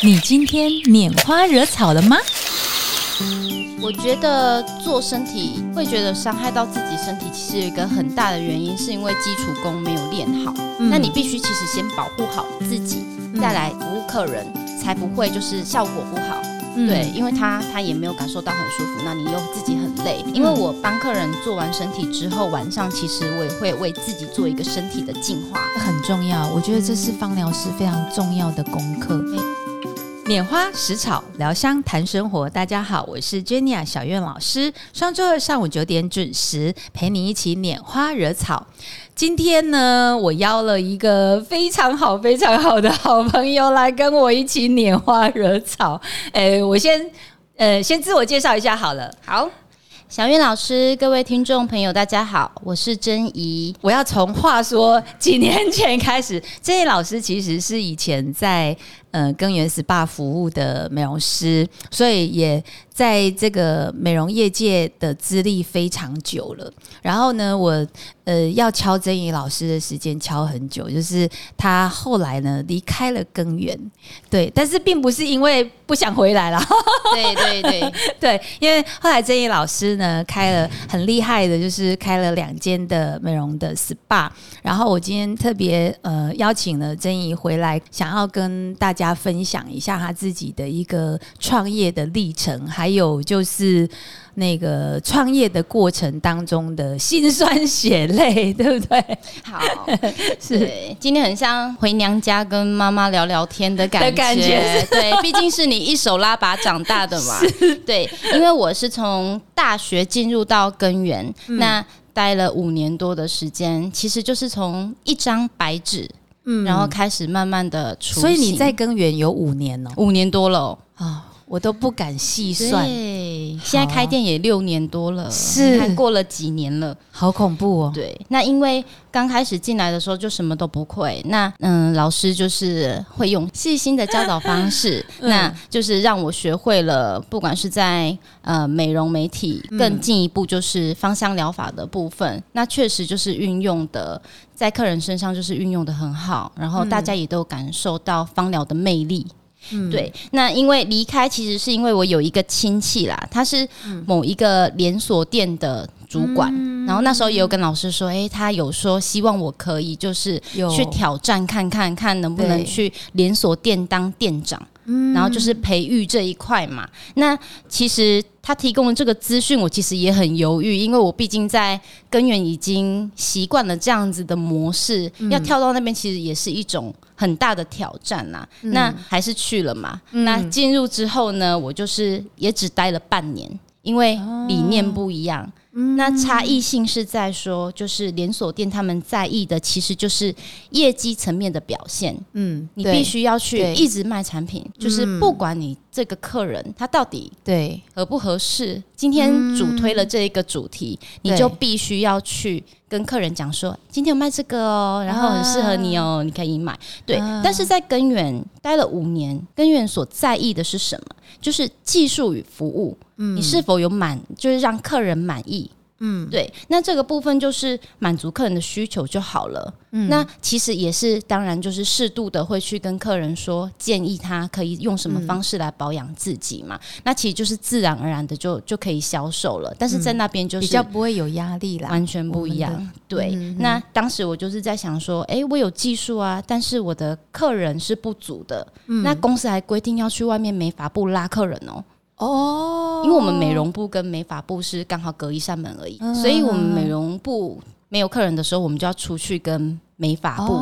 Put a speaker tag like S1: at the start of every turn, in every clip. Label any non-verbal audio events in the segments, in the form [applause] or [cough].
S1: 你今天拈花惹草了吗？
S2: 我觉得做身体会觉得伤害到自己身体，其实有一个很大的原因，是因为基础功没有练好。
S1: 嗯
S2: 那你必须其实先保护好自己，再来服务客人，才不会就是效果不好。
S1: 嗯
S2: 对，因为他他也没有感受到很舒服，那你又自己很累。因为我帮客人做完身体之后，晚上其实我也会为自己做一个身体的净化。
S1: 很重要，我觉得这是芳疗师非常重要的功课。拈花食草，聊香谈生活。大家好，我是 Jenny 小苑老师。双周二上午九点准时陪你一起拈花惹草。今天呢，我邀了一个非常好、非常好的好朋友来跟我一起拈花惹草。诶，我先呃先自我介绍一下好了。
S2: 好，小月老师，各位听众朋友，大家好，我是珍怡。
S1: 我要从话说几年前开始，这位老师其实是以前在呃根源 SPA 服务的美容师，所以也在这个美容业界的资历非常久了。然后呢，我呃要敲曾怡老师的时间敲很久，就是他后来呢离开了根源，对，但是并不是因为不想回来了。
S2: 对对对，[laughs]
S1: 对，因为后来曾怡老师呢开了很厉害的，就是开了两间的美容的 SPA。然后我今天特别呃邀请了曾怡回来，想要跟大家分享一下他自己的一个创业的历程，还有就是那个创业的过程当中的辛酸血泪，对不对？
S2: 好，[laughs]
S1: 是，
S2: 今天很像回娘家跟妈妈聊聊天的感觉，对，毕竟是你一手拉拔长大的嘛，[laughs] 对，因为我是从大学进入到根源，
S1: 嗯。
S2: 那待了五年多的时间，其实就是从一张白纸，
S1: 嗯。
S2: 然后开始慢慢的出，
S1: 所以你在根源有五年哦，
S2: 五年多了哦、
S1: 啊、我都不敢细算，
S2: 对，现在开店也六年多了，
S1: 是
S2: 过了几年了。
S1: 好恐怖哦。
S2: 对，那因为刚开始进来的时候就什么都不会，那嗯，老师就是会用细心的教导方式，[laughs]
S1: 嗯。
S2: 那就是让我学会了，不管是在呃美容美体，
S1: 嗯。
S2: 更进一步就是芳香疗法的部分，那确实就是运用的在客人身上就是运用的很好，然后大家也都感受到芳疗的魅力。
S1: 嗯。
S2: 对，那因为离开其实是因为我有一个亲戚啦，他是
S1: 嗯。
S2: 某一个连锁店的主管，然后那时候也有跟老师说，诶，他有说希望我可以就是
S1: 有。
S2: 去挑战看看，看能不能去连锁店当店长，然后就是培育这一块嘛。那其实他提供的这个资讯，我其实也很犹豫，因为我毕竟在根源已经习惯了这样子的模式，要跳到那边其实也是一种很大的挑战呐、那还是去了嘛。那进入之后呢，我就是也只待了半年，因为理念不一样。那差异性是在说，就是连锁店他们在意的其实就是业绩层面的表现，
S1: 嗯，
S2: 你必须要去一直卖产品，就是不管你这个客人他到底
S1: 对。
S2: 合不合适，今天主推了这一个主题，你就必须要去跟客人讲说，今天有卖这个哦，然后很适合你哦，你可以买。对，
S1: 啊。
S2: 但是在根源待了五年，根源所在意的是什么？就是技术与服务，嗯。你是否有满，就是让客人满意。嗯，对，那这个部分就是满足客人的需求就好了。嗯，那其实也是，当然就是适度的会去跟客人说，建议他可以用什么方式来保养自己嘛。那其实就是自然而然的就就可以销售了。但是在那边就是
S1: 比较不会有压力啦。
S2: 完全不一样。对，那当时我就是在想说，诶，我有技术啊，但是我的客人是不足的。那公司还规定要去外面美发部拉客人哦。
S1: 哦，
S2: 因为我们美容部跟美发部是刚好隔一扇门而已，
S1: 嗯
S2: 所以我们美容部没有客人的时候，我们就要出去跟美发部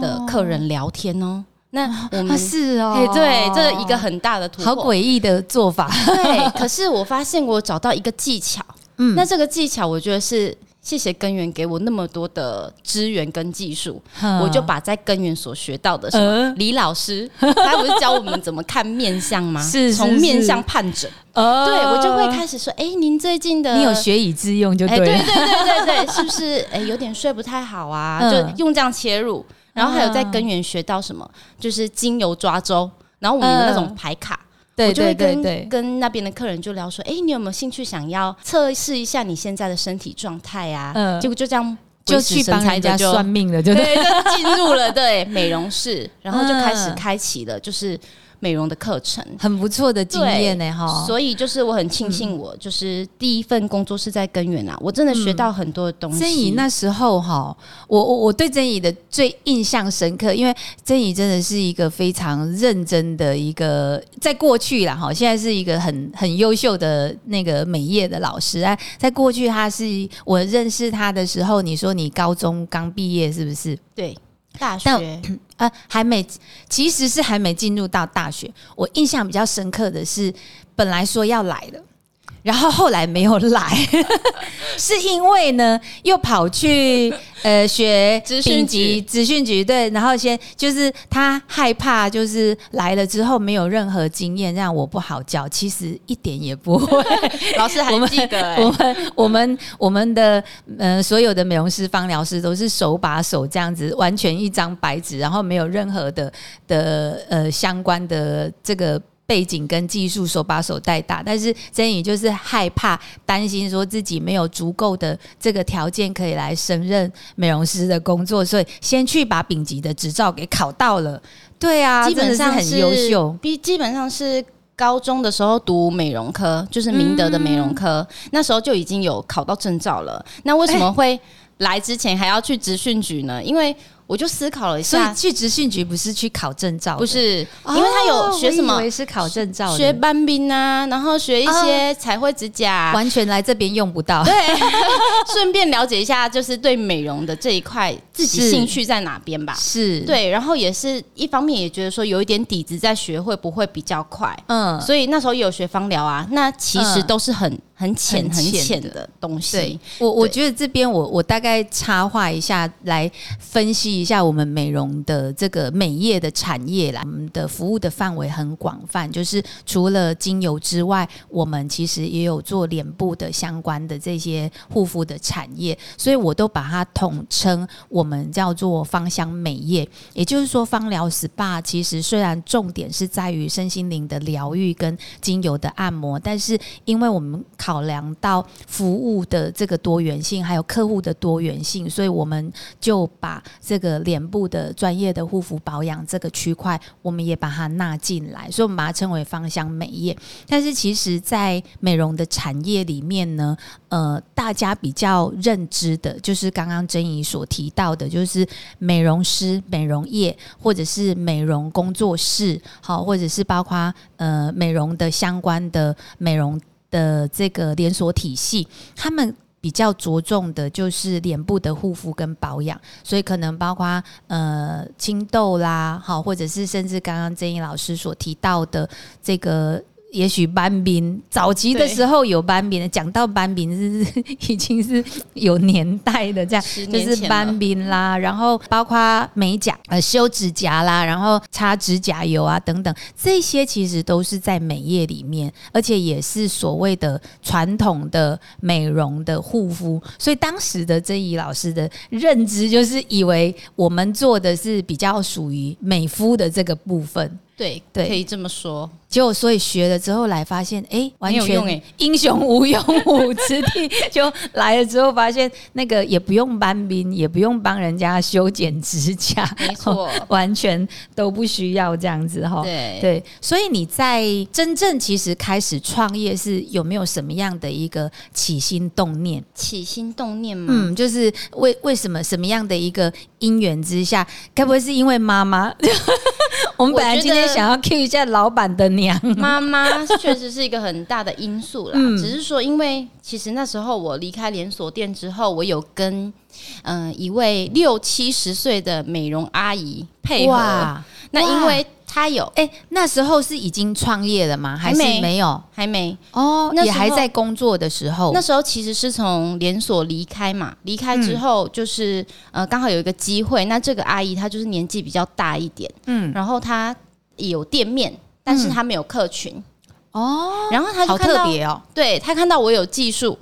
S2: 的客人聊天哦。那我
S1: 啊
S2: 们
S1: 是哦，
S2: 哎、对，这一个很大的突破，
S1: 好诡异的做法。
S2: 对，可是我发现我找到一个技巧，
S1: 嗯。
S2: 那这个技巧我觉得是谢谢根源给我那么多的资源跟技术，我就把在根源所学到的什么，
S1: 呃
S2: 李老师他不是教我们怎么看面相吗？[laughs]
S1: 是是
S2: 从面相判诊，
S1: 哦
S2: 对我就会开始说，哎、您最近的
S1: 你有学以致用就
S2: 哎、
S1: 对了。
S2: 对对对对对，是不是？[laughs] 哎、有点睡不太好啊，
S1: 嗯
S2: 就用这样切入。然后还有在根源学到什么，就是精油抓周。然后我们有那种牌卡，
S1: 对
S2: 我就会跟
S1: 对对对，
S2: 跟那边的客人就聊说，哎、你有没有兴趣想要测试一下你现在的身体状态啊？
S1: 嗯
S2: 结果就这样
S1: 就去帮人家算命了，就 [laughs] 对？
S2: 就进入了对美容室，然后就开始
S1: 嗯
S2: 开启了，就是美容的课程。
S1: 很不错的经验呢，哈。
S2: 所以就是我很庆幸，我就是第一份工作是在根源啊，我真的学到很多的东西。
S1: 曾怡那时候哈，我我我对曾怡的最印象深刻，因为曾怡真的是一个非常认真的一个，在过去啦哈，现在是一个很很优秀的那个美业的老师啊。在过去，他是我认识他的时候，你说你高中刚毕业是不是？
S2: 对。大学
S1: 呃还没，其实是还没进入到大学。我印象比较深刻的是，本来说要来的。然后后来没有来，[laughs] 是因为呢，又跑去呃学
S2: 资讯局，
S1: 资讯局对，然后先就是他害怕，就是来了之后没有任何经验，让我不好教。其实一点也不会，[laughs]
S2: 老师还记得 [laughs]
S1: 我们我们我们的呃所有的美容师、芳疗师都是手把手这样子，完全一张白纸，然后没有任何的的呃相关的这个。背景跟技术手把手带大，但是曾宇就是害怕、担心，说自己没有足够的这个条件可以来胜任美容师的工作，所以先去把丙级的执照给考到了。对啊，
S2: 基本上
S1: 很优秀。
S2: 比基本上是高中的时候读美容科，就是明德的美容科，那时候就已经有考到证照了。那为什么 [laughs] 会来之前还要去职训局呢？因为我就思考了一
S1: 下，所以去职训局不是去考证照，
S2: 不是，因为他有学什么？
S1: 以为是考证照，
S2: 学班兵啊，然后学一些彩绘指甲，
S1: 完全来这边用不到。
S2: 对，[laughs] 顺便了解一下，就是对美容的这一块，自己兴趣在哪边吧？
S1: 是
S2: 对，然后也是一方面也觉得说有一点底子在学会不会比较快？嗯，所以那时候也有学芳疗啊，那其实都是很。很浅很浅的东西。
S1: 对我，我觉得这边我我大概插话一下，来分析一下我们美容的这个美业的产业啦。我们的服务的范围很广泛，就是除了精油之外，我们其实也有做脸部的相关的这些护肤的产业，所以我都把它统称我们叫做芳香美业。也就是说，芳疗 SPA 其实虽然重点是在于身心灵的疗愈跟精油的按摩，但是因为我们考量到服务的这个多元性，还有客户的多元性，所以我们就把这个脸部的专业的护肤保养这个区块，我们也把它纳进来，所以我们把它称为芳香美业。但是其实，在美容的产业里面呢，呃，大家比较认知的，就是刚刚珍怡所提到的，就是美容师、美容业，或者是美容工作室，好，或者是包括呃美容的相关的美容。的这个连锁体系，他们比较着重的就是脸部的护肤跟保养，所以可能包括呃青痘啦，好，或者是甚至刚刚曾毅老师所提到的这个。也许斑冰早期的时候有斑冰的，讲到斑冰是已经是有年代的，这样就是斑冰啦，然后包括美甲、呃修指甲啦，然后擦指甲油啊等等，这些其实都是在美业里面，而且也是所谓的传统的美容的护肤。所以当时的曾怡老师的认知就是以为我们做的是比较属于美肤的这个部分。
S2: 对对，可以这么说。
S1: 结果所以学了之后来发现，哎，完全哎英雄无用武之地。[laughs] 就来了之后发现，那个也不用搬兵，也不用帮人家修剪指甲，
S2: 没错，[laughs]
S1: 完全都不需要这样子哈。
S2: 对
S1: 对，所以你在真正其实开始创业是有没有什么样的一个起心动念？
S2: 起心动念吗？
S1: 嗯，就是为为什么什么样的一个因缘之下？该不会是因为妈妈？[laughs] 我们本来今天想要 cue 一下老板的娘
S2: 妈妈，确实是一个很大的因素啦。只是说，因为其实那时候我离开连锁店之后，我有跟嗯一位六七十岁的美容阿姨配合。那因为她有
S1: 哎，那时候是已经创业了吗？还是没有？
S2: 还没
S1: 哦，也还在工作的时候。
S2: 那时候其实是从连锁离开嘛，离开之后就是呃，刚好有一个机会。那这个阿姨她就是年纪比较大一点，嗯，然后她有店面，但是她没有客群哦。然后她就看到，对她看到我有技术，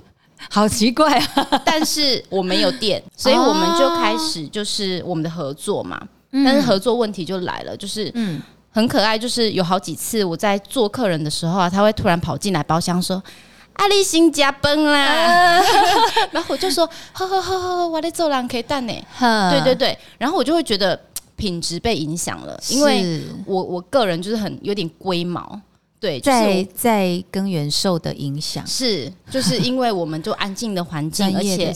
S1: 好奇怪啊！
S2: 但是我没有店，[laughs] 所以我们就开始就是我们的合作嘛。但是合作问题就来了，就是嗯，很可爱，就是有好几次我在做客人的时候啊，他会突然跑进来包厢说：“阿丽新加崩啦！” [laughs] 然后我就说：“呵呵呵呵，我在做人可以蛋呢。”对对对，然后我就会觉得品质被影响了，因为我我个人就是很有点龟毛，对，就是
S1: 在在根源受的影响，
S2: 是就是因为我们就安静的环境，[laughs] 而且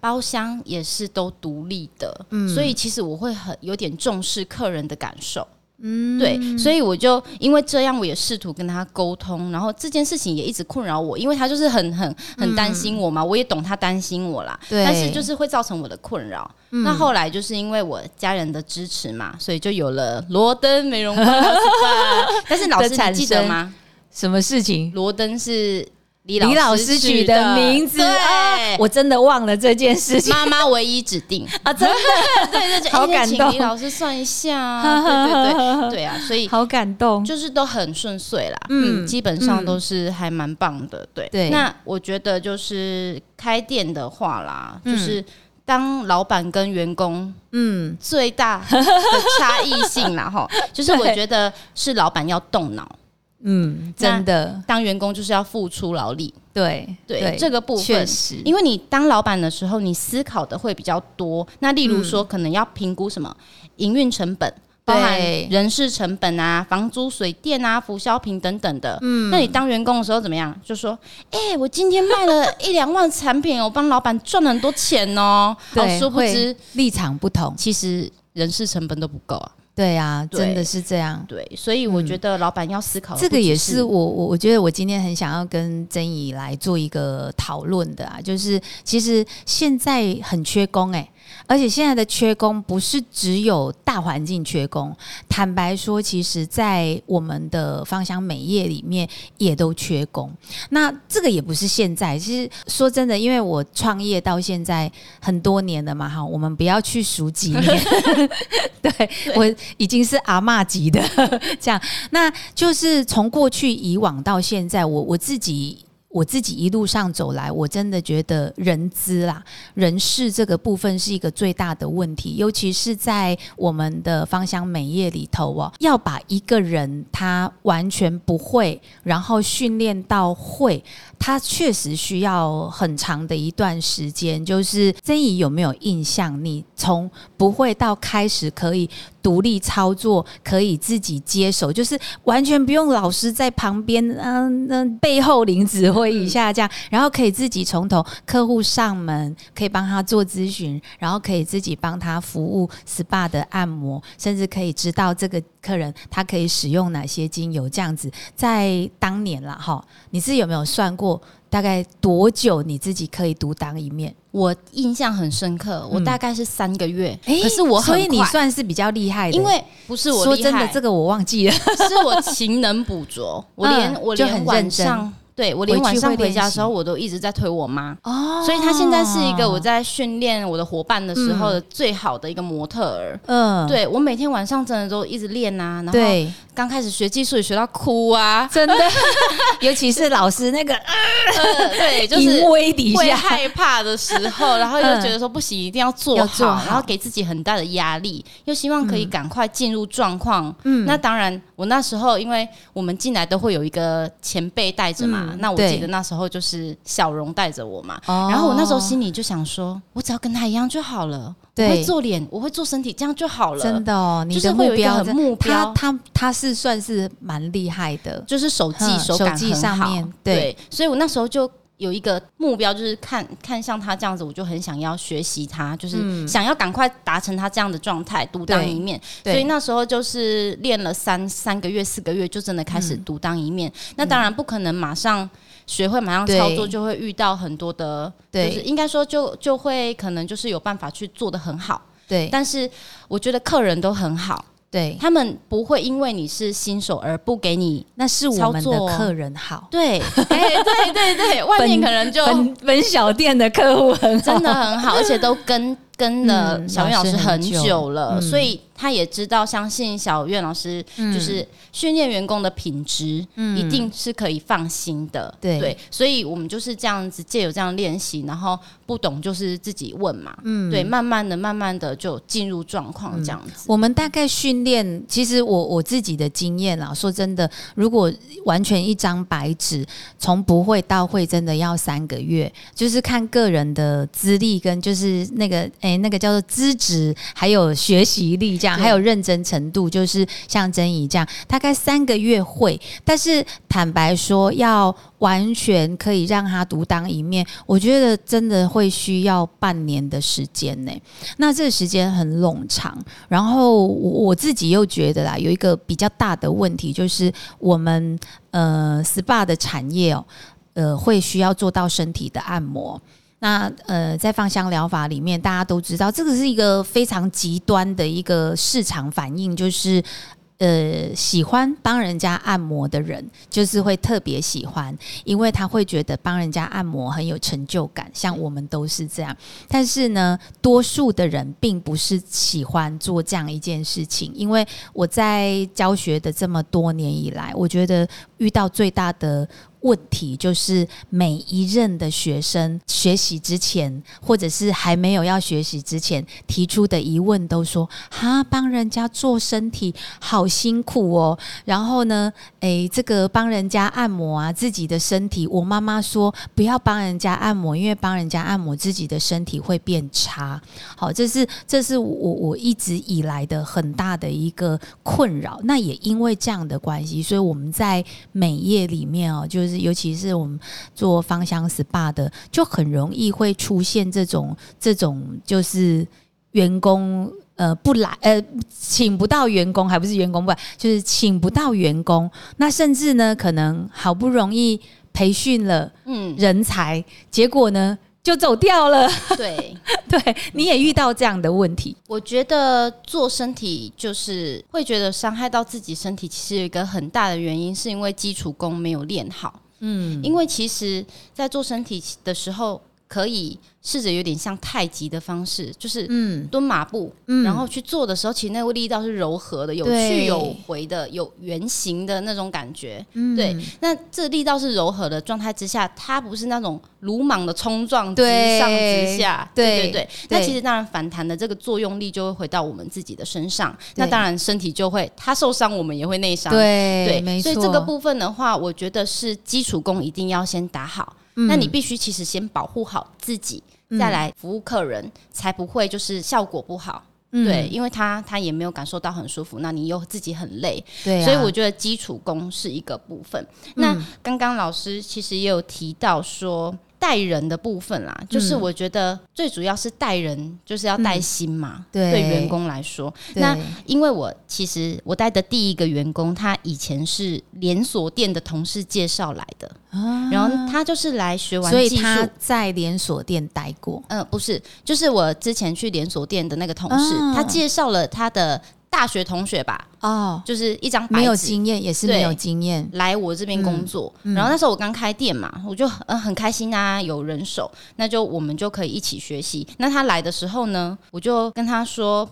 S2: 包厢也是都独立的，
S1: 嗯。
S2: 所以其实我会很有点重视客人的感受。嗯，对，所以我就因为这样，我也试图跟他沟通，然后这件事情也一直困扰我，因为他就是很很很担心我嘛，我也懂他担心我啦，但是就是会造成我的困扰。那后来就是因为我家人的支持嘛，所以就有了罗登美容 [laughs] 但是老师
S1: 的产
S2: 你记得吗？
S1: 什么事情？
S2: 罗登是李
S1: 李老师取的名字啊
S2: 对，
S1: 我真的忘了这件事情。
S2: 妈妈唯一指定。[laughs]
S1: 啊，真的？
S2: 对 [laughs] 对对，
S1: 好感动
S2: 李老师算一下啊，[laughs] 对对对对啊，所以
S1: 好感动。
S2: 就是都很顺遂啦，
S1: 嗯
S2: 嗯，基本上都是还蛮棒的，对。
S1: 对。
S2: 那我觉得就是开店的话啦，
S1: 嗯。
S2: 就是当老板跟员工
S1: 嗯，
S2: 最大的差异性啦，哈，就是我
S1: 对。
S2: 觉得是老板要动脑，
S1: 嗯，真的，
S2: 当员工就是要付出劳力，
S1: 对
S2: 对这个部分
S1: 确实，
S2: 因为你当老板的时候，你思考的会比较多。那例如说，可能要评估什么营运成本，包含人事成本啊、房租、水电啊、浮销品等等的。嗯，那你当员工的时候怎么样？就说，哎、我今天卖了一两万产品，我帮老板赚了很多钱哦。
S1: 对
S2: 哦，殊不知，
S1: 立场不同，
S2: 其实人事成本都不够啊。
S1: 对啊，真的是这样。
S2: 对，所以我觉得老板要思考嗯
S1: 这个也
S2: 是
S1: 是我我我觉得我今天很想要跟曾怡来做一个讨论的啊，就是其实现在很缺工哎、而且现在的缺工不是只有大环境缺工，坦白说，其实在我们的芳香美业里面也都缺工。那这个也不是现在，其实说真的，因为我创业到现在很多年了嘛，哈，我们不要去数几年，[laughs] [laughs] 对我已经是阿嬷级的这样，那就是从过去以往到现在，我我自己。我自己一路上走来，我真的觉得人资啦、人事这个部分是一个最大的问题，尤其是在我们的芳香美业里头哦，要把一个人他完全不会，然后训练到会，他确实需要很长的一段时间。就是曾怡有没有印象？你从不会到开始可以独立操作，可以自己接手，就是完全不用老师在旁边，嗯、嗯、背后领指挥一下这样，然后可以自己从头客户上门，可以帮他做咨询，然后可以自己帮他服务 SPA 的按摩，甚至可以知道这个客人他可以使用哪些精油，这样子在当年啦哈，你自己有没有算过大概多久你自己可以独当一面？
S2: 我印象很深刻，我大概是三个月，
S1: 诶
S2: 可是我很
S1: 所以你算是比较厉害的，
S2: 因为不是我
S1: 说真的，这个我忘记了。[laughs]
S2: 是我勤能补拙，我连、
S1: 嗯
S2: 我
S1: 就很
S2: 连晚
S1: 认真
S2: 上。对我连晚上回家的时候，我都一直在推我妈，
S1: 哦。
S2: 所以她现在是一个我在训练我的伙伴的时候的最好的一个模特儿。
S1: 嗯，
S2: 对我每天晚上真的都一直练啊，然后
S1: 对，
S2: 刚开始学技术也学到哭啊，[laughs]
S1: 真的，[laughs] 尤其是老师那个
S2: 呃 [laughs] 对，就是会
S1: 下，
S2: 害怕的时候，然后又
S1: 嗯。
S2: 觉得说不行，一定要做好，
S1: 要做好
S2: 然后给自己很大的压力，又希望可以赶快进入状况。
S1: 嗯。
S2: 那当然，我那时候因为我们进来都会有一个前辈带着嘛，
S1: 嗯
S2: 那我记得那时候就是小荣带着我嘛。
S1: 哦。
S2: 然后我那时候心里就想说，我只要跟他一样就好了，我会做脸，我会做身体，这样就好了。
S1: 真的哦，你
S2: 就是
S1: 的目
S2: 会有一个很
S1: 标
S2: 目标。
S1: 他他他是算是蛮厉害的，
S2: 就是手技
S1: 嗯
S2: 手感很好。
S1: 上面对。
S2: 对，所以我那时候就有一个目标，就是看看像他这样子，我就很想要学习他，就是想要赶快达成他这样的状态，独当一面。所以那时候就是练了三三个月、四个月，就真的开始独当一面。那当然不可能马上。学会马上操作，就会遇到很多的，
S1: 对
S2: 就是应该说就就会可能就是有办法去做的很好，
S1: 对
S2: 但是我觉得客人都很好，
S1: 对，
S2: 他们不会因为你是新手而不给你
S1: 那是我们的客人好，
S2: 对，[laughs] 哎、对对对，外面可能就
S1: 本本小店的客户很好，
S2: 真的很好，而且都跟跟了
S1: 嗯
S2: 小苑老师很
S1: 久
S2: 久了，
S1: 嗯。
S2: 所以他也知道，相信小苑老师就是训练员工的品质，一定是可以放心的。
S1: 嗯对。
S2: 所以我们就是这样子借由这样练习，然后不懂就是自己问嘛，嗯，对，慢慢的、慢慢的就进入状况这样子。
S1: 我们大概训练，其实我我自己的经验啦，说真的，如果完全一张白纸，从不会到会，真的要三个月，就是看个人的资历跟就是那个那个叫做资质，还有学习力，这样还有认真程度，就是像珍怡这样，大概三个月会。但是坦白说，要完全可以让他独当一面，我觉得真的会需要半年的时间呢。那这个时间很冗长，然后我我自己又觉得啦，有一个比较大的问题，就是我们呃 SPA 的产业哦，呃会需要做到身体的按摩。那呃，在芳香疗法里面，大家都知道，这个是一个非常极端的一个市场反应，就是呃，喜欢帮人家按摩的人，就是会特别喜欢，因为他会觉得帮人家按摩很有成就感，像我们都是这样。但是呢，多数的人并不是喜欢做这样一件事情，因为我在教学的这么多年以来，我觉得遇到最大的。问题就是每一任的学生学习之前，或者是还没有要学习之前提出的疑问，都说：“哈，帮人家做身体好辛苦哦。”然后呢，诶，这个帮人家按摩啊，自己的身体，我妈妈说不要帮人家按摩，因为帮人家按摩自己的身体会变差。好，这是这是我我一直以来的很大的一个困扰。那也因为这样的关系，所以我们在美业里面哦，就是。尤其是我们做芳香 SPA 的，就很容易会出现这种这种，就是员工呃不来呃请不到员工，还不是员工不，就是请不到员工。那甚至呢，可能好不容易培训了嗯人才，结果呢就走掉了。
S2: 对 [laughs]
S1: 对，你也遇到这样的问题。
S2: 我觉得做身体就是会觉得伤害到自己身体，其实有一个很大的原因，是因为基础功没有练好。嗯，因为其实，在做身体的时候，可以试着有点像太极的方式，就是嗯蹲马步，然后去做的时候，其实那个力道是柔和的，有去有回的，有圆形的那种感觉。对，那这力道是柔和的状态之下，它不是那种鲁莽的冲撞，直上直下。对对对，那其实当然反弹的这个作用力就会回到我们自己的身上，那当然身体就会它受伤，我们也会内伤。
S1: 对对，
S2: 所以这个部分的话，我觉得是基础功一定要先打好。那你必须其实先保护好自己，再来服务客人，才不会就是效果不好。对，因为他他也没有感受到很舒服，那你又自己很累。
S1: 对，
S2: 所以我觉得基础功是一个部分。那刚刚老师其实也有提到说。带人的部分啦，就是我觉得最主要是带人，就是要带心嘛。对员工来说，那因为我其实我带的第一个员工，他以前是连锁店的同事介绍来的，然后他就是来学完，
S1: 所以他在连锁店待过。
S2: 嗯，不是，就是我之前去连锁店的那个同事，他介绍了他的。大学同学吧，哦，就是一张
S1: 没有经验，也是没有经验
S2: 来我这边工作。然后那时候我刚开店嘛，我就嗯很开心啊，有人手，那就我们就可以一起学习。那他来的时候呢，我就跟他说：“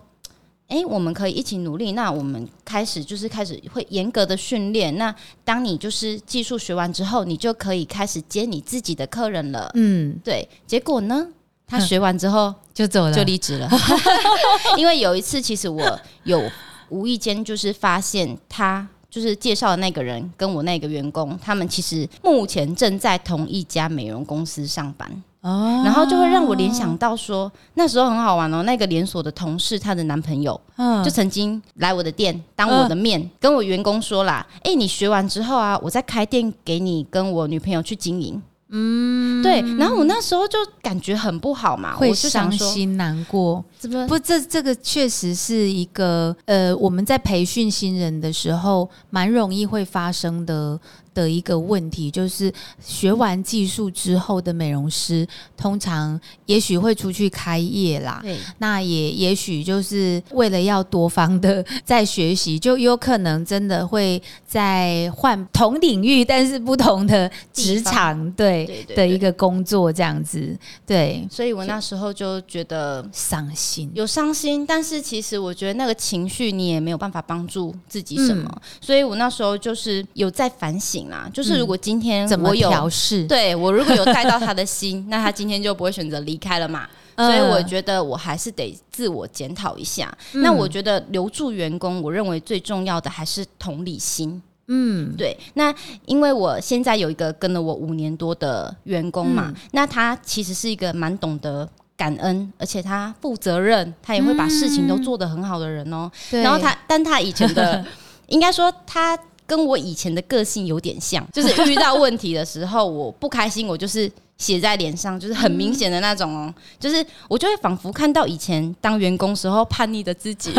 S2: 哎，我们可以一起努力。那我们开始就是开始会严格的训练。那当你就是技术学完之后，你就可以开始接你自己的客人了。”嗯，对。结果呢？他学完之后 [laughs]
S1: 就走了，
S2: 就离职了。[laughs] [laughs] 因为有一次，其实我有无意间就是发现，他就是介绍的那个人跟我那个员工，他们其实目前正在同一家美容公司上班。哦，然后就会让我联想到说，那时候很好玩哦。那个连锁的同事，她的男朋友，嗯，就曾经来我的店当我的面，跟我员工说啦：“哎，你学完之后啊，我再开店给你跟我女朋友去经营。”嗯，对，然后我那时候就感觉很不好嘛，
S1: 会伤心难过，不，这这个确实是一个呃，我们在培训新人的时候，蛮容易会发生的。的一个问题就是，学完技术之后的美容师，通常也许会出去开业啦。对，那也也许就是为了要多方的在学习，就有可能真的会在换同领域，但是不同的职场，对的一个工作这样子。对，
S2: 所以我那时候就觉得
S1: 伤心，
S2: 有伤心，但是其实我觉得那个情绪你也没有办法帮助自己什么，所以我那时候就是有在反省。就是如果今天
S1: 我有调试，
S2: 对我如果有带到他的心，[laughs] 那他今天就不会选择离开了嘛。所以我觉得我还是得自我检讨一下。那我觉得留住员工，我认为最重要的还是同理心。嗯，对。那因为我现在有一个跟了我五年多的员工嘛，那他其实是一个蛮懂得。感恩，而且他负责任，他也会把事情都做得很好的人哦。
S1: 对
S2: 然后他，但他以前的，[laughs] 应该说他跟我以前的个性有点像，就是遇到问题的时候，我不开心，我就是写在脸上，就是很明显的那种哦，就是我就会仿佛看到以前当员工时候叛逆的自己，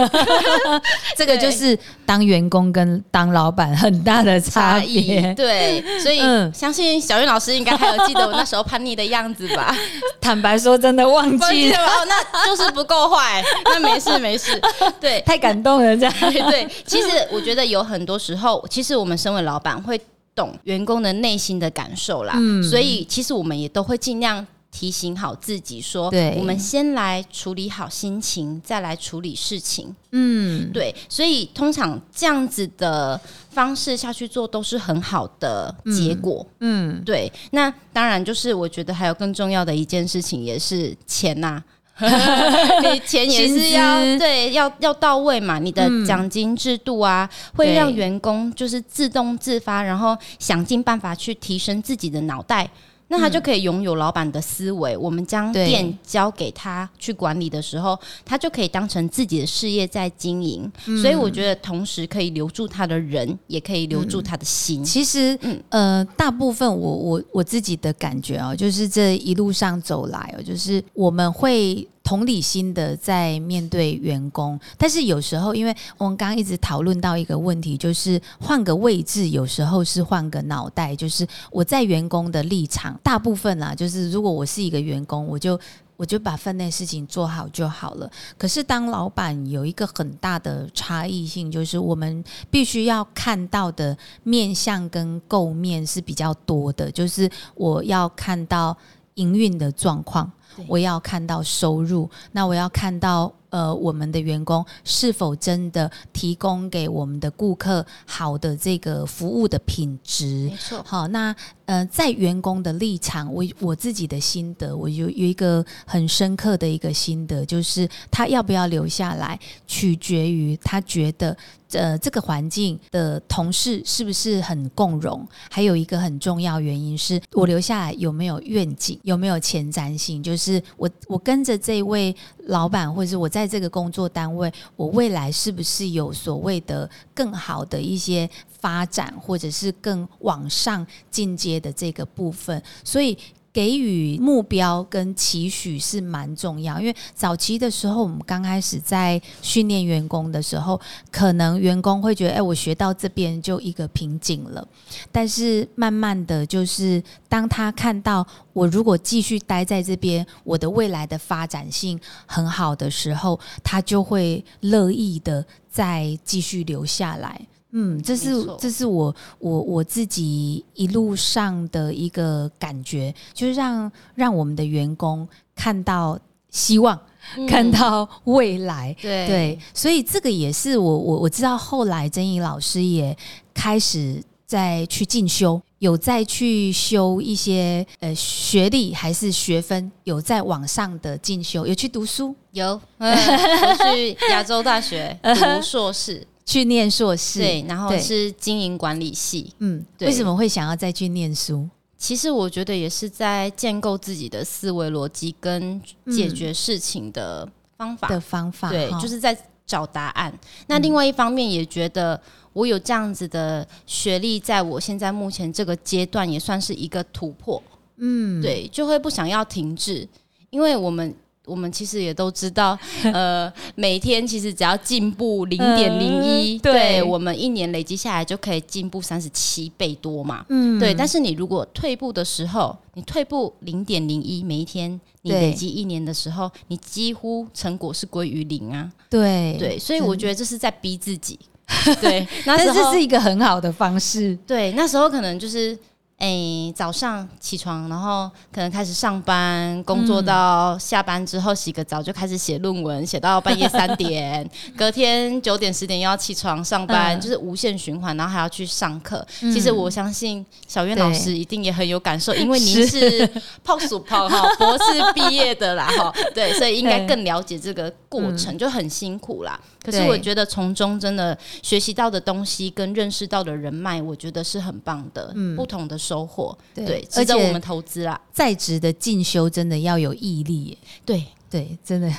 S2: [laughs]
S1: 这个就是当员工跟当老板很大的差
S2: 异。
S1: 别。
S2: 对，所以、
S1: 嗯
S2: 相信小云老师应该还有记得我那时候叛逆的样子吧？[laughs]
S1: 坦白说，真的忘
S2: 忘
S1: 记了，
S2: 那就是不够坏，[laughs] 那没事没事。对，
S1: 太感动了，这样。
S2: 对对，其实我觉得有很多时候，其实我们身为老板会懂员工的内心的感受啦，
S1: 嗯
S2: 所以其实我们也都会尽量。提醒好自己说，
S1: 对
S2: 我们先来处理好心情，再来处理事情。
S1: 嗯，
S2: 对，所以通常这样子的方式下去做，都是很好的结果。
S1: 嗯，
S2: 对，那当然就是我觉得还有更重要的一件事情，也是钱呐、[laughs] 你钱也是要对要要到位嘛，你的
S1: 嗯
S2: 奖金制度啊，会让员工就是自动自发，然后想尽办法去提升自己的脑袋。那他就可以拥有老板的思维。我们将店交给他去管理的时候，他就可以当成自己的事业在经营。
S1: 嗯
S2: 所以我觉得，同时可以留住他的人，也可以留住他的心。
S1: 其实，
S2: 嗯
S1: 呃，大部分我我我自己的感觉哦，就是这一路上走来哦，就是我们会同理心的在面对员工，但是有时候，因为我们刚刚一直讨论到一个问题，就是换个位置，有时候是换个脑袋，就是我在员工的立场，大部分啦，就是如果我是一个员工，我就。我就把分内事情做好就好了。可是当老板有一个很大的差异性，就是我们必须要看到的面向跟构面是比较多的，就是我要看到营运的状况，我要看到收入，那我要看到呃我们的员工是否真的提供给我们的顾客好的这个服务的品质。
S2: 没错，
S1: 好，那呃，在员工的立场，我我自己的心得，我有有一个很深刻的一个心得，就是他要不要留下来，取决于他觉得呃这个环境的同事是不是很共融，还有一个很重要原因是我留下来有没有愿景，有没有前瞻性，就是我我跟着这位老板，或者是我在这个工作单位，我未来是不是有所谓的更好的一些发展，或者是更往上进阶的这个部分，所以。给予目标跟期许是蛮重要，因为早期的时候，我们刚开始在训练员工的时候，可能员工会觉得，哎，我学到这边就一个瓶颈了。但是慢慢的就是，当他看到我如果继续待在这边，我的未来的发展性很好的时候，他就会乐意的再继续留下来。嗯，这是这是我我我自己一路上的一个感觉，就是让让我们的员工看到希望，看到未来。
S2: 嗯对。
S1: 对，所以这个也是我我我知道后来曾毅老师也开始再去进修，有再去修一些呃学历还是学分，有在网上的进修，有去读书，
S2: 有，嗯我去亚洲大学读硕士，
S1: 去念硕士。
S2: 对，然后是经营管理系。
S1: 嗯，为什么会想要再去念书？
S2: 其实我觉得也是在建构自己的思维逻辑跟解决事情的方法。
S1: 的方法，
S2: 对，就是在找答案。那另外一方面也觉得。我有这样子的学历，在我现在目前这个阶段也算是一个突破，
S1: 嗯，
S2: 对，就会不想要停滞，因为我们我们其实也都知道，[laughs] 呃，每天其实只要进步零点零一，
S1: 嗯对
S2: 对我们一年累积下来就可以进步三十七倍多嘛。
S1: 嗯
S2: 对，但是你如果退步的时候，你退步零点零一，每一天你累积一年的时候，你几乎成果是归于零啊。
S1: 对
S2: 对，所以我觉得这是在逼自己。[laughs] 对，那
S1: 这是一个很好的方式，
S2: 对，那时候可能就是，诶、早上起床，然后可能开始上班，工作到下班之后洗个澡，就开始写论文，写到半夜三点，[laughs] 隔天九点十点又要起床上班，
S1: 嗯。
S2: 就是无限循环，然后还要去上课。其实我相信小月老师一定也很有感受，[laughs] 因为您是。泡鼠泡哈 [laughs] 博士毕业的啦哈，对，所以应该更了解这个过程，就很辛苦啦。可是我觉得从中真的学习到的东西跟认识到的人脉，我觉得是很棒的。不同的收获，对，值得我们投资啦。
S1: 在职的进修真的要有毅力，
S2: 对。
S1: 对，真的，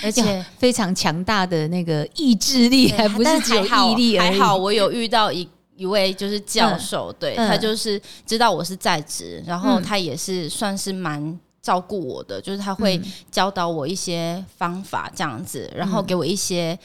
S2: 而 [laughs] 且
S1: 非常强大的那个意志力，还不是只有毅力
S2: 还好我有遇到一一位就是教授，对他就是知道我是在职，然后他也是算是蛮照顾我的，就是他会教导我一些方法这样子，然后给我一些。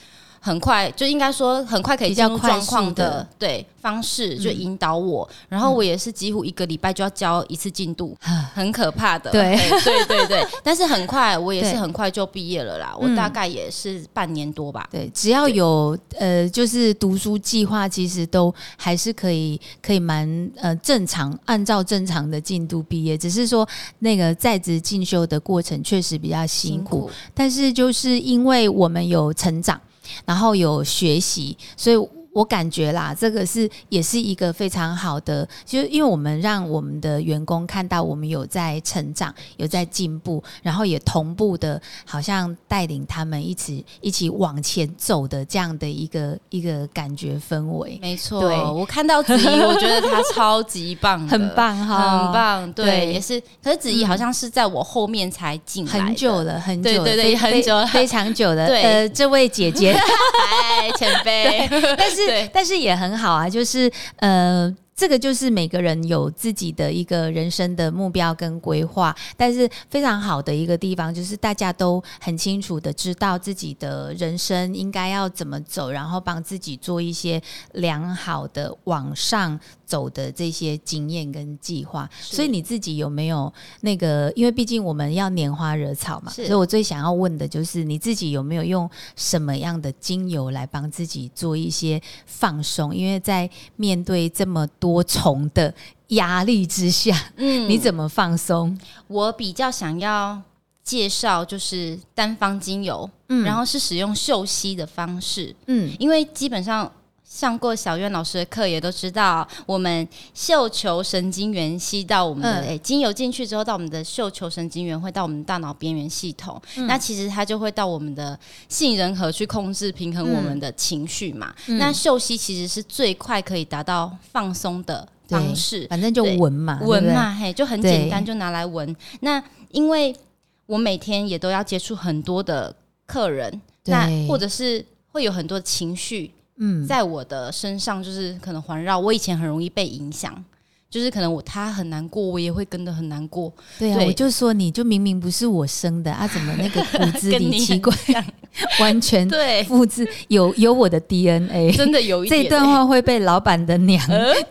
S2: 很快就应该说很快可以进入状况的。对方式就引导我，然后我也是几乎一个礼拜就要交一次进度，很可怕的。
S1: 对。
S2: 对对对，[laughs] 但是很快我也是很快就毕业了啦，我大概也是半年多吧。
S1: 对，只要有呃就是读书计划，其实都还是可以可以蛮呃正常按照正常的进度毕业，只是说那个在职进修的过程确实比较辛苦，但是就是因为我们有成长。然后有学习，所以。我感觉啦，这个是也是一个非常好的，就是因为我们让我们的员工看到我们有在成长，有在进步，然后也同步的，好像带领他们一起一起往前走的这样的一个一个感觉氛围。
S2: 没错，我看到子怡，我觉得她超级棒，[laughs]
S1: 很棒
S2: 哈，很棒。对，也是。可是子怡好像是在我后面才进来，
S1: 很久了，很久，
S2: 对对对，很久，
S1: 非常久的。对，这位姐姐，[laughs]
S2: 哎，前辈，[laughs]
S1: 但是。对，但是也很好啊，就是呃。这个就是每个人有自己的一个人生的目标跟规划，但是非常好的一个地方就是大家都很清楚的知道自己的人生应该要怎么走，然后帮自己做一些良好的往上走的这些经验跟计划。所以你自己有没有那个？因为毕竟我们要拈花惹草嘛，所以我最想要问的就是你自己有没有用什么样的精油来帮自己做一些放松？因为在面对这么多。多重的压力之下，嗯，[laughs] 你怎么放松？
S2: 我比较想要介绍就是单方精油，嗯，然后是使用嗅吸的方式，嗯，因为基本上。上过小苑老师的课，也都知道，我们嗅球神经元吸到我们的诶精油进去之后，到我们的嗅球神经元会到我们大脑边缘系统，那其实它就会到我们的杏仁核去控制平衡我们的情绪嘛。那嗅吸其实是最快可以达到放松的方式，
S1: 反正就闻嘛，
S2: 闻嘛，嘿，就很简单，就拿来闻。那因为我每天也都要接触很多的客人，那或者是会有很多情绪。嗯，在我的身上就是可能环绕。我以前很容易被影响，就是可能我他很难过，我也会跟着很难过。
S1: 对啊，我就说你就明明不是我生的啊，怎么那个骨 [laughs] 子里奇怪，完全
S2: 对
S1: 复制有有我的 DNA，[laughs]
S2: 真的有一 [laughs] 这
S1: 段话会被老板的娘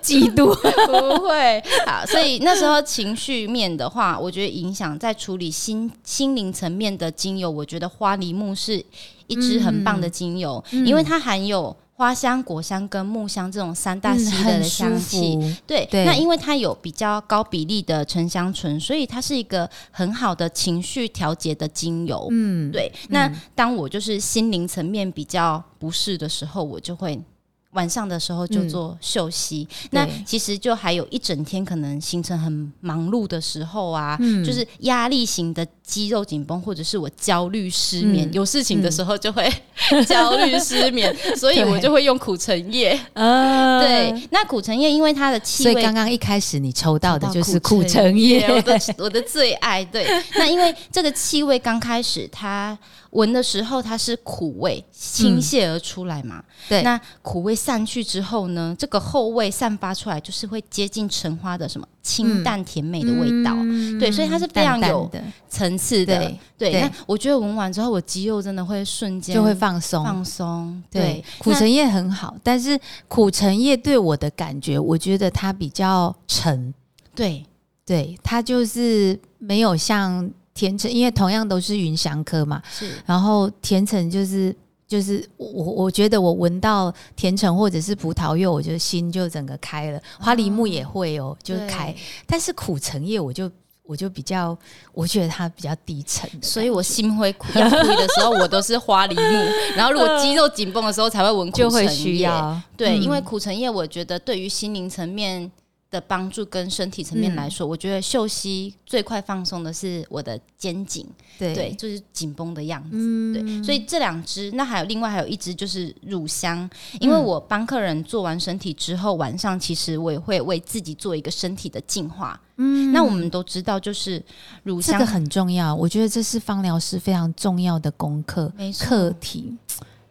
S1: 嫉妒，
S2: 不会。好，所以那时候情绪面的话，我觉得影响在处理心心灵层面的精油，我觉得花梨木是一支很棒的精油，因为它含有。花香、果香跟木香这种三大系列的香气，对，那因为它有比较高比例的沉香醇，所以它是一个很好的情绪调节的精油。嗯，对。那当我就是心灵层面比较不适的时候，我就会。晚上的时候就做休息，那其实就还有一整天可能行程很忙碌的时候啊，就是压力型的肌肉紧绷，或者是我焦虑失眠，有事情的时候就会 [laughs] 焦虑失眠，[laughs] 所以我就会用苦橙叶。对，那苦橙叶因为它的气味，
S1: 所以刚刚一开始你抽到的就是苦橙叶，
S2: 我的我的最爱。对，那因为这个气味刚开始它。闻的时候，它是苦味倾泻而出来嘛？
S1: 对，
S2: 那苦味散去之后呢，这个后味散发出来就是会接近橙花的什么清淡甜美的味道。对，所以它是非常有层次的。对，那我觉得闻完之后，我肌肉真的会瞬间
S1: 就会放松
S2: 放松。对，
S1: 苦橙叶很好，但是苦橙叶对我的感觉，我觉得它比较沉。
S2: 对，
S1: 对，它就是没有像。甜橙，因为同样都是芸香科嘛，
S2: 是。
S1: 然后甜橙就是就是我我觉得我闻到甜橙或者是葡萄柚，我就心就整个开了。花梨木也会哦，就开。但是苦橙叶，我就我就比较，我觉得它比较低沉，
S2: 所以我心灰苦要苦的时候，我都是花梨木。[laughs] 然后如果肌肉紧绷的时候，才会闻苦橙叶。
S1: 对，
S2: 因为苦橙叶，我觉得对于心灵层面。的帮助跟身体层面来说，我觉得嗅吸最快放松的是我的肩颈，对，就是紧绷的样子，对。所以这两支，那还有另外还有一支就是乳香，因为我帮客人做完身体之后，晚上其实我也会为自己做一个身体的净化。嗯，那我们都知道，就是乳香
S1: 这个很重要，我觉得这是芳疗师非常重要的功课课题。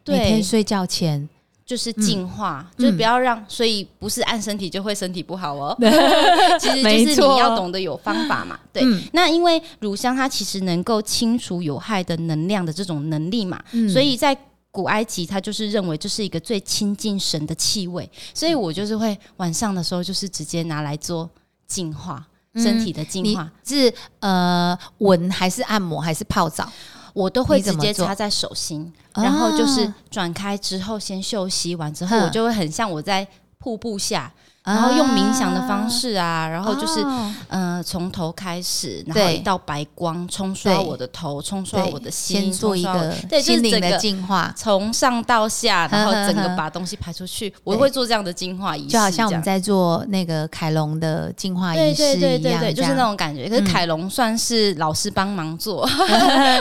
S1: 每天睡觉前。
S2: 就是净化，就是不要让，所以不是按身体就会身体不好哦。[laughs] 其实就是你要懂得有方法嘛。对，那因为乳香它其实能够清除有害的能量的这种能力嘛，所以在古埃及它就是认为这是一个最亲近神的气味，所以我就是会晚上的时候就是直接拿来做净化身体的净化，
S1: 是呃闻还是按摩还是泡澡？
S2: 我都会直接插在手心，然后就是转开之后，先休息完之后，我就会很像我在瀑布下。然后用冥想的方式啊，然后就是呃从头开始，然后一道白光冲刷我的头，冲刷我的心，
S1: 做一个心灵的净化，
S2: 从上到下，然后整个把东西排出去。我 [laughs] 会做这样的净化仪式，
S1: 就好像我们在做那个凯龙的净化仪式一样，
S2: 就是那种感觉。可是凯龙算是老师帮忙做，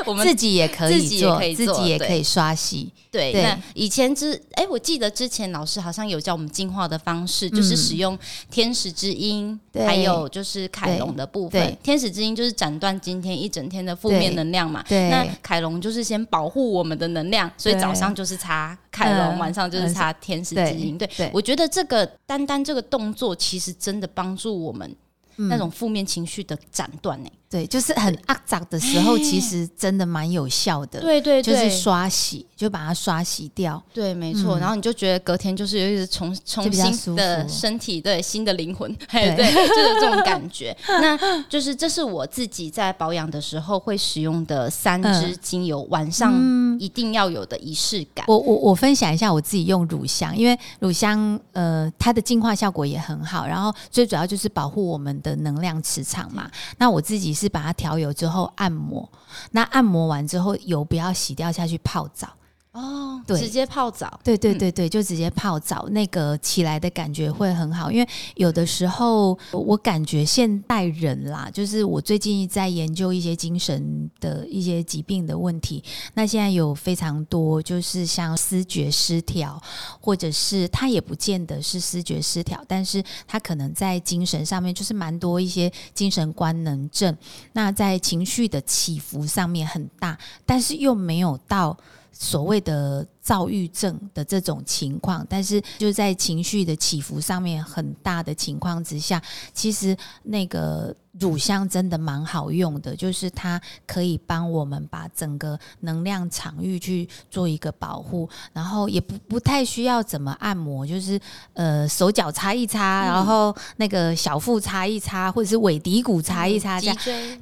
S1: 我们 [laughs] [laughs] 自己也可以做，自己也可以刷洗。
S2: 对，那以前之哎，我记得之前老师好像有教我们净化的方式，就是使用天使之音，还有就是凯龙的部分。天使之音就是斩断今天一整天的负面能量嘛。那凯龙就是先保护我们的能量，所以早上就是擦凯龙，晚上就是擦天使之音。对，我觉得这个单单这个动作，其实真的帮助我们那种负面情绪的斩断呢。
S1: 对，就是很肮脏的时候，其实真的蛮有效的。
S2: 对对，
S1: 就是刷洗，就把它刷洗掉。
S2: 对，没错。然后你就觉得隔天就是有一种重重新的身体，对新的灵魂，对，就是这种感觉。[laughs] 那就是这是我自己在保养的时候会使用的三支精油，晚上一定要有的仪式感。
S1: 我我我分享一下我自己用乳香，因为乳香呃它的净化效果也很好，然后最主要就是保护我们的能量磁场嘛。那我自己是。把它调油之后按摩，那按摩完之后油不要洗掉下去泡澡。
S2: 哦，对，直接泡澡，
S1: 对对对对，就直接泡澡，那个起来的感觉会很好。因为有的时候我感觉现代人啦，就是我最近在研究一些精神的一些疾病的问题。那现在有非常多，就是像思觉失调，或者是他也不见得是思觉失调，但是他可能在精神上面就是蛮多一些精神官能症。那在情绪的起伏上面很大，但是又没有到。所谓的躁郁症的这种情况，但是就在情绪的起伏上面很大的情况之下，其实那个。乳香真的蛮好用的，就是它可以帮我们把整个能量场域去做一个保护，然后也不不太需要怎么按摩，就是呃手脚擦一擦，然后那个小腹擦一擦，或者是尾骶骨擦一擦，这样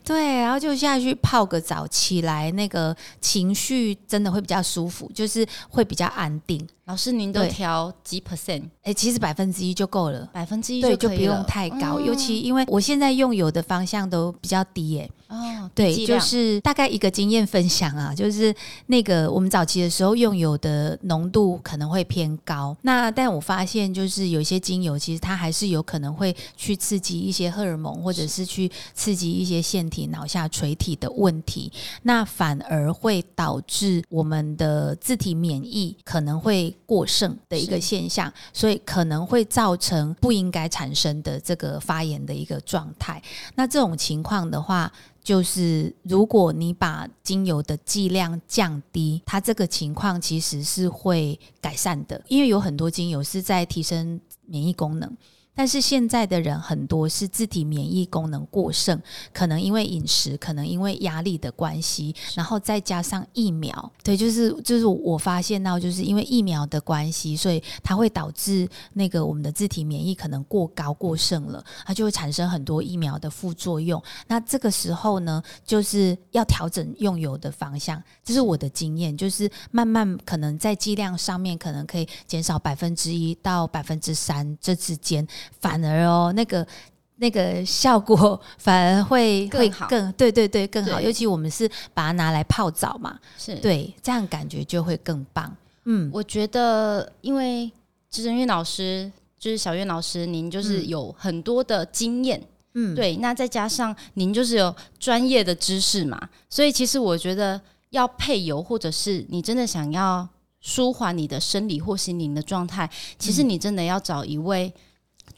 S1: 对，然后就下去泡个澡，起来那个情绪真的会比较舒服，就是会比较安定。
S2: 老师，您都调几 percent？
S1: 哎，其实百分之一就够了，
S2: 百分之一
S1: 对，就不用太高。尤其因为我现在用油的方向都比较低，耶。哦，对，就是大概一个经验分享啊，就是那个我们早期的时候用油的浓度可能会偏高。那但我发现，就是有些精油其实它还是有可能会去刺激一些荷尔蒙，或者是去刺激一些腺体、脑下垂体的问题，那反而会导致我们的自体免疫可能会。过剩的一个现象，所以可能会造成不应该产生的这个发炎的一个状态。那这种情况的话，就是如果你把精油的剂量降低，它这个情况其实是会改善的，因为有很多精油是在提升免疫功能。但是现在的人很多是自体免疫功能过剩，可能因为饮食，可能因为压力的关系，然后再加上疫苗，对，就是就是我发现到，就是因为疫苗的关系，所以它会导致那个我们的自体免疫可能过高过剩了，它就会产生很多疫苗的副作用。那这个时候呢，就是要调整用油的方向，这是我的经验，就是慢慢可能在剂量上面可能可以减少百分之一到百分之三这之间。反而哦，那个那个效果 [laughs] 反而会
S2: 会更
S1: 对对对更好，尤其我们是把它拿来泡澡嘛，
S2: 是。
S1: 对这样感觉就会更棒。
S2: 嗯，我觉得因为智珍玉老师就是小月老师，您就是有很多的经验，嗯，对，那再加上您就是有专业的知识嘛，所以其实我觉得要配油，或者是你真的想要舒缓你的生理或心灵的状态，其实你真的要找一位。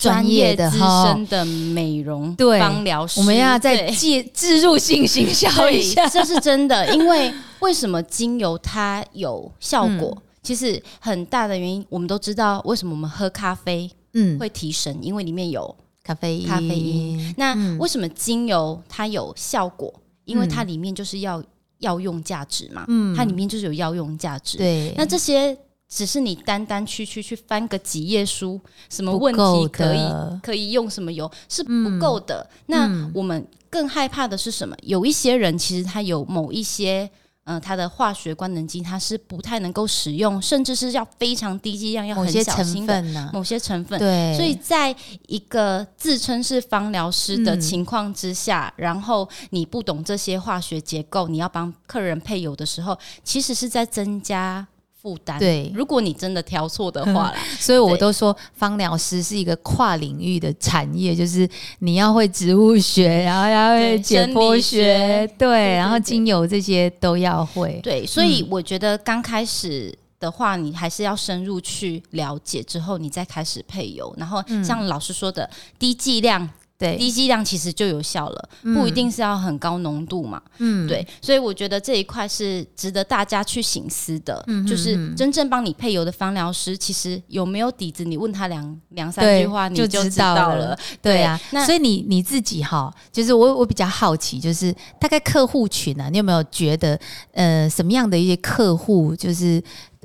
S2: 专业的资深的美容芳疗师，
S1: 我们要再介置入性行销一下，
S2: 这是真的。[laughs] 因为为什么精油它有效果？其实很大的原因，我们都知道为什么我们喝咖啡嗯会提神，因为里面有
S1: 咖啡
S2: 因。咖啡因。那为什么精油它有效果？因为它里面就是要药用价值嘛，嗯，它里面就是有药用价值。
S1: 对，
S2: 那这些。只是你单单区区去翻个几页书，什么问题可以可以用什么油是不够的。那我们更害怕的是什么？有一些人其实他有某一些，呃，他的化学官能基它是不太能够使用，甚至是要非常低剂量，要很小心的某些成分。
S1: 对，
S2: 所以在一个自称是芳疗师的情况之下，然后你不懂这些化学结构，你要帮客人配油的时候，其实是在增加。负担
S1: 对，
S2: 如果你真的挑错的话啦，[laughs]
S1: 所以我都说芳疗师是一个跨领域的产业，就是你要会植物学，[laughs] 然后要会解剖学，对，然后精油这些都要会。
S2: 对，所以我觉得刚开始的话，你还是要深入去了解之后，你再开始配油。然后像老师说的，低剂量。
S1: 对，
S2: 低剂量其实就有效了，不一定是要很高浓度嘛。嗯，对，所以我觉得这一块是值得大家去醒思的。嗯，就是真正帮你配油的芳疗师，其实有没有底子，你问他两两三句话，你就知道了。
S1: 对啊，那所以你你自己哈，就是我我比较好奇，就是大概客户群啊，你有没有觉得呃什么样的一些客户就是？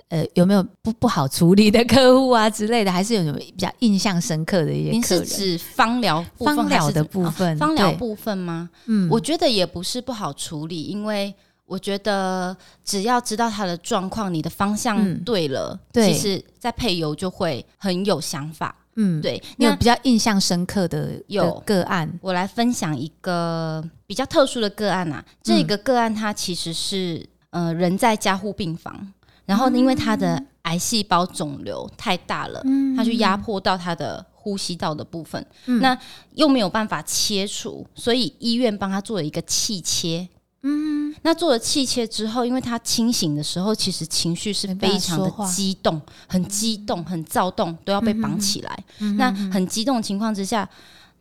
S1: 呃，有没有不不好处理的客户啊之类的？还是有什么比较印象深刻的一些？
S2: 您是指芳疗
S1: 芳疗的部分？
S2: 芳疗部分吗？嗯，我觉得也不是不好处理，因为我觉得只要知道他的状况，你的方向对了，其实在配油就会很有想法。嗯，对。
S1: 有比较印象深刻的有个案，
S2: 我来分享一个比较特殊的个案啊。这个个案它其实是呃人在加护病房。然后，因为他的癌细胞肿瘤太大了，他去压迫到他的呼吸道的部分，那又没有办法切除，所以医院帮他做了一个气切。嗯，那做了气切之后，因为他清醒的时候，其实情绪是非常的激动，很激动，很躁动，都要被绑起来。那很激动的情况之下，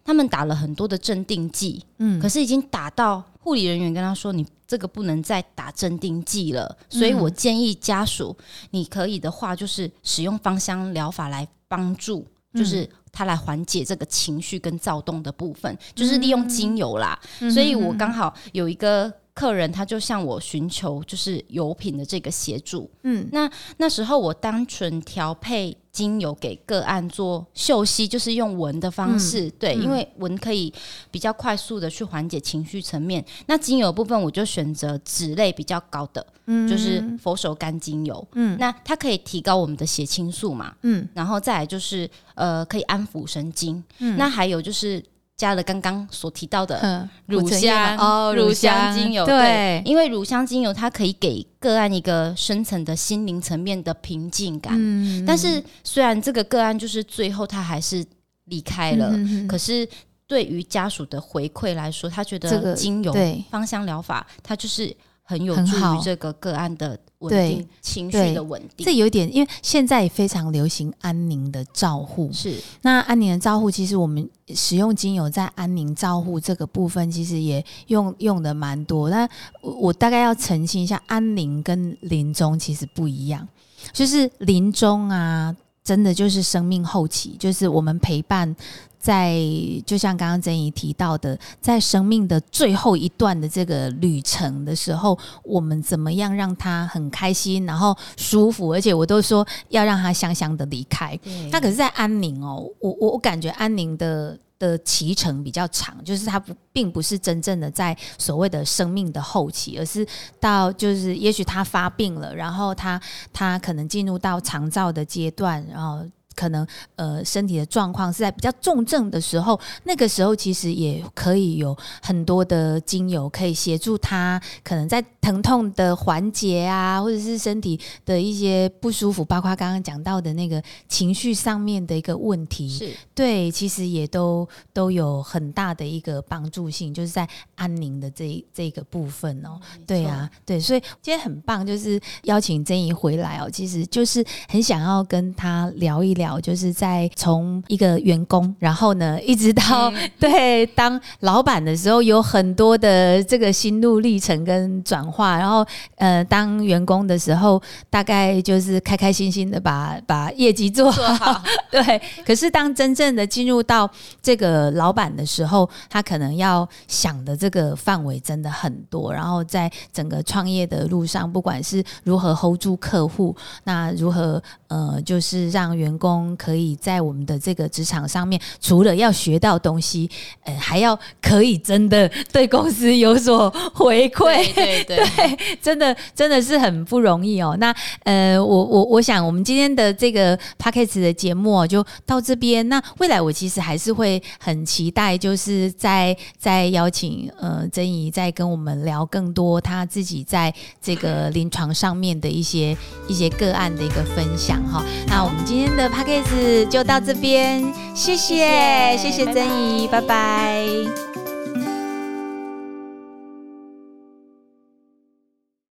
S2: 他们打了很多的镇定剂，嗯，可是已经打到护理人员跟他说你。这个不能再打镇定剂了，所以我建议家属，你可以的话，就是使用芳香疗法来帮助，就是它来缓解这个情绪跟躁动的部分，就是利用精油啦。所以我刚好有一个。客人他就向我寻求就是油品的这个协助，嗯，那那时候我单纯调配精油给个案做嗅吸，就是用闻的方式，对，因为闻可以比较快速的去缓解情绪层面。那精油部分我就选择脂类比较高的，嗯，就是佛手柑精油，嗯，那它可以提高我们的血清素嘛，嗯，然后再来就是呃可以安抚神经，嗯，那还有就是。加了刚刚所提到的乳香哦，乳香精油对，因为乳香精油它可以给个案一个深层的心灵层面的平静感。嗯，但是虽然这个个案就是最后他还是离开了，可是对于家属的回馈来说，他觉得精油芳香疗法，它就是很有助于这个个案的。稳定情绪的稳定，
S1: 这有点，因为现在也非常流行安宁的照护。
S2: 是
S1: 那安宁的照护，其实我们使用精油在安宁照护这个部分，其实也用用的蛮多。那我我大概要澄清一下，安宁跟临终其实不一样，就是临终啊，真的就是生命后期，就是我们陪伴。在就像刚刚曾怡提到的，在生命的最后一段的这个旅程的时候，我们怎么样让他很开心，然后舒服，而且我都说要让他香香的离开。他可是在安宁哦，我我我感觉安宁的的脐程比较长，就是它不并不是真正的在所谓的生命的后期，而是到就是也许他发病了，然后他他可能进入到肠造的阶段，然后。可能呃身体的状况是在比较重症的时候，那个时候其实也可以有很多的精油可以协助他，可能在疼痛的缓解啊，或者是身体的一些不舒服，包括刚刚讲到的那个情绪上面的一个问题，
S2: 是
S1: 对，其实也都都有很大的一个帮助性，就是在安宁的这这个部分哦。对啊，对，所以今天很棒，就是邀请珍怡回来哦，其实就是很想要跟他聊一聊，就是在从一个员工，然后呢，一直到、[laughs] 对当老板的时候，有很多的这个心路历程跟转化，然后呃，当员工的时候，大概就是开开心心的把把业绩做
S2: 做好，[laughs]
S1: 对，可是当真正的进入到这个老板的时候，他可能要想的这个范围真的很多，然后在整个创业的路上，不管是如何 hold 住客户，那如何呃，就是让员工可以在我们的这个职场上面，除了要学到东西，呃，还要可以真的对公司有所回馈，
S2: 对 [laughs] 对对，
S1: 真的真的是很不容易哦。那呃，我我我想我们今天的这个 p a c k a g e 的节目、哦、就到这边。那未来我其实还是会很期待，就是在在邀请呃曾怡再跟我们聊更多他自己在这个临床上面的一些一些个案的一个分享哈。那我们今天的 p a c k a g e 就到这边，谢谢谢谢曾怡，拜拜